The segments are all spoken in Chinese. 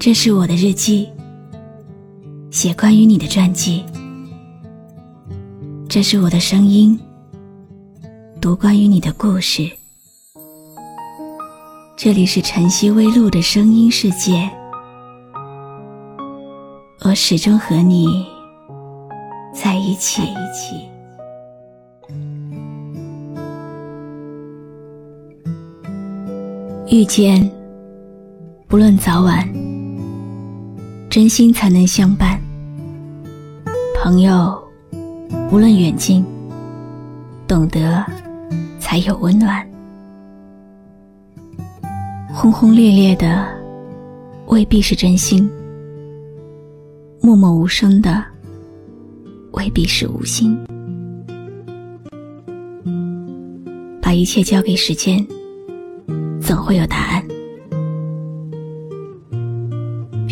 这是我的日记，写关于你的传记。这是我的声音，读关于你的故事。这里是晨曦微露的声音世界，我始终和你在一起。遇见，不论早晚，真心才能相伴。朋友，无论远近，懂得才有温暖。轰轰烈烈的未必是真心，默默无声的未必是无心。把一切交给时间。总会有答案。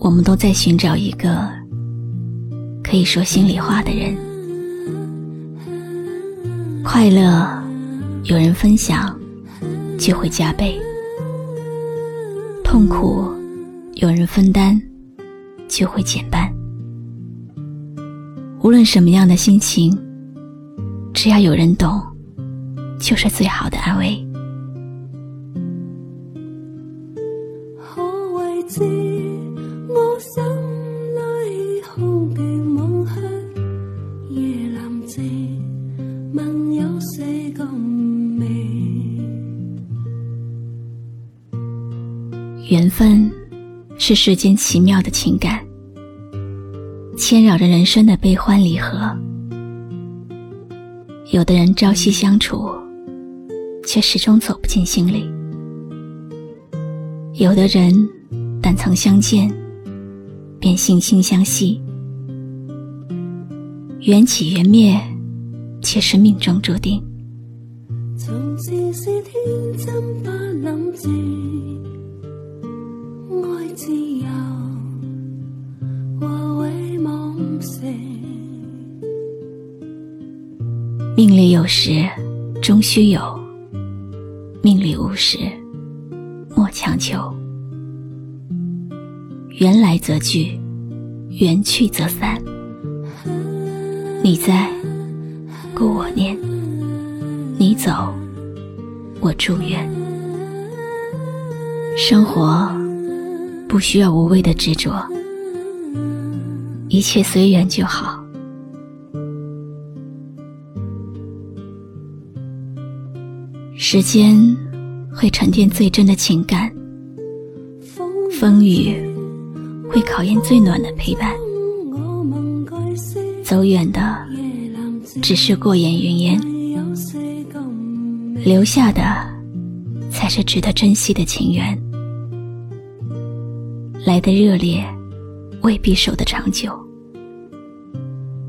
我们都在寻找一个可以说心里话的人。快乐有人分享，就会加倍；痛苦有人分担，就会减半。无论什么样的心情，只要有人懂，就是最好的安慰。缘分是世间奇妙的情感，牵扰着人生的悲欢离合。有的人朝夕相处，却始终走不进心里；有的人但曾相见，便惺惺相惜。缘起缘灭，却是命中注定。从前是天真不諗住。自由命里有时终须有，命里无时莫强求。缘来则聚，缘去则散。你在，故我念；你走，我祝愿。生活。不需要无谓的执着，一切随缘就好。时间会沉淀最真的情感，风雨会考验最暖的陪伴。走远的只是过眼云烟，留下的才是值得珍惜的情缘。来的热烈，未必守得长久；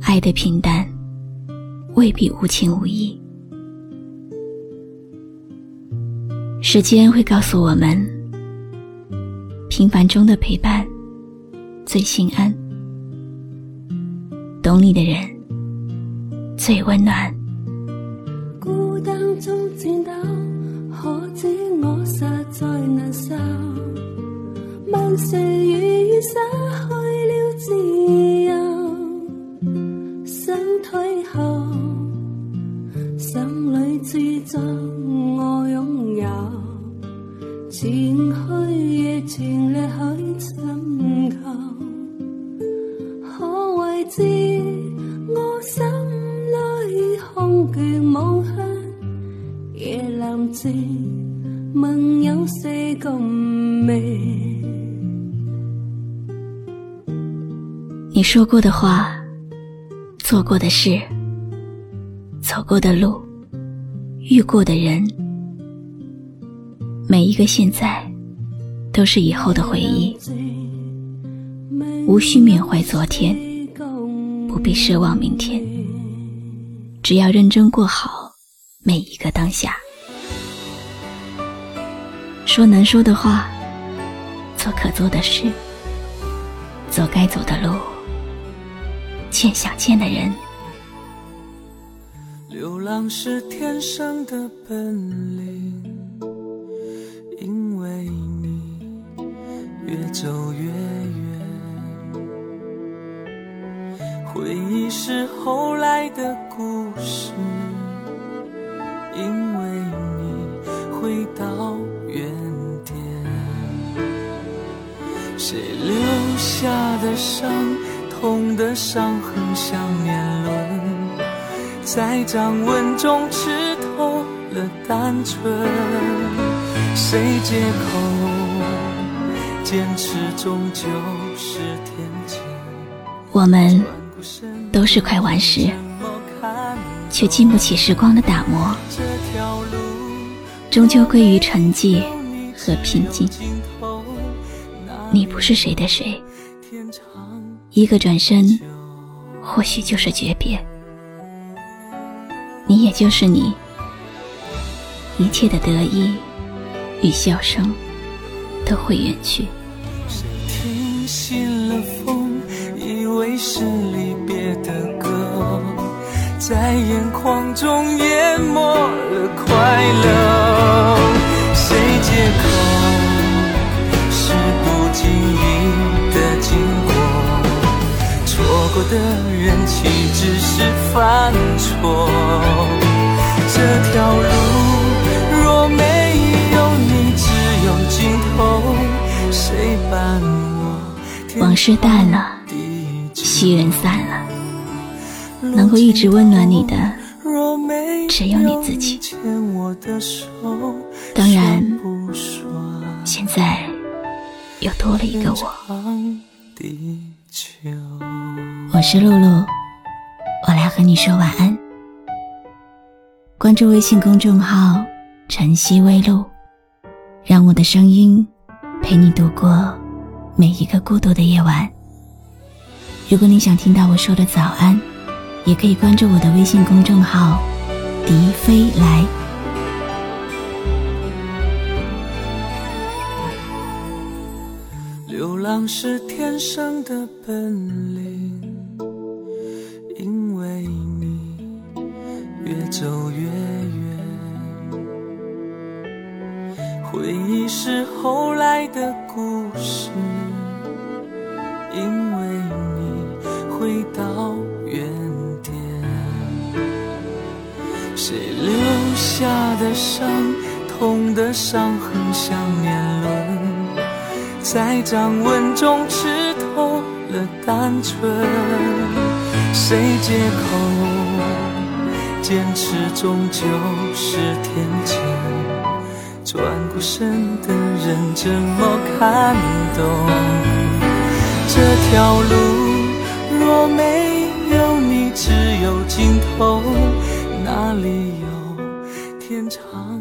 爱的平淡，未必无情无义。时间会告诉我们，平凡中的陪伴最心安，懂你的人最温暖。当中见到，可知我实在难受。万岁如愿失去了自由，想退后，心里自作我拥有，夜阑静，梦有四咁美。你说过的话，做过的事，走过的路，遇过的人，每一个现在，都是以后的回忆，无需缅怀昨天，不必奢望明天，只要认真过好每一个当下。说难说的话，做可做的事，走该走的路，见想见的人。流浪是天生的本领，因为你越走越远。回忆是后来的故谁留下的伤，痛的伤痕像年轮。在掌纹中吃透了单纯，谁借口坚持终究是天真。我们都是块顽石，却经不起时光的打磨，终究归于沉寂和平静。你不是谁的谁，一个转身，或许就是诀别。你也就是你，一切的得意与笑声都会远去。谁听信了风，以为是离别的歌，在眼眶中淹没了快乐。谁借口过的人岂只是犯错？这条路若没有你，只有尽头。谁伴我？往事淡了，昔人散了，能够一直温暖你的，只有你自己。当然，现在又多了一个我。我是露露，我来和你说晚安。关注微信公众号“晨曦微露”，让我的声音陪你度过每一个孤独的夜晚。如果你想听到我说的早安，也可以关注我的微信公众号“笛飞来”。流浪是天生的本领，因为你越走越远。回忆是后来的故事，因为你回到原点。谁留下的伤，痛的伤痕像年轮，在掌纹中吃透了单纯。谁借口坚持终究是天真？转过身的人怎么看懂这条路？若没有你，只有尽头，哪里有天长？